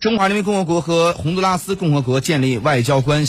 中华人民共和国和洪都拉斯共和国建立外交关系。